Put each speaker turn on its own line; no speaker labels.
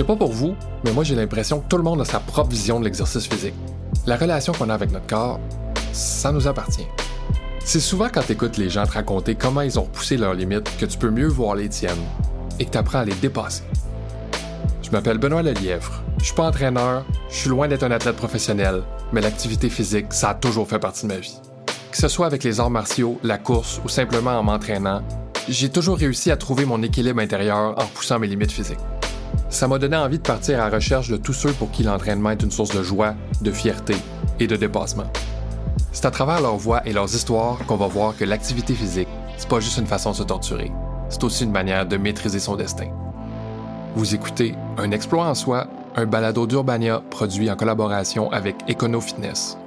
sais pas pour vous, mais moi j'ai l'impression que tout le monde a sa propre vision de l'exercice physique. La relation qu'on a avec notre corps, ça nous appartient. C'est souvent quand tu écoutes les gens te raconter comment ils ont repoussé leurs limites que tu peux mieux voir les tiennes et que tu apprends à les dépasser. Je m'appelle Benoît Lelièvre. Je suis pas entraîneur, je suis loin d'être un athlète professionnel, mais l'activité physique, ça a toujours fait partie de ma vie. Que ce soit avec les arts martiaux, la course ou simplement en m'entraînant, j'ai toujours réussi à trouver mon équilibre intérieur en poussant mes limites physiques. Ça m'a donné envie de partir à la recherche de tous ceux pour qui l'entraînement est une source de joie, de fierté et de dépassement. C'est à travers leurs voix et leurs histoires qu'on va voir que l'activité physique, c'est pas juste une façon de se torturer, c'est aussi une manière de maîtriser son destin. Vous écoutez Un exploit en soi, un balado d'Urbania produit en collaboration avec Econo Fitness.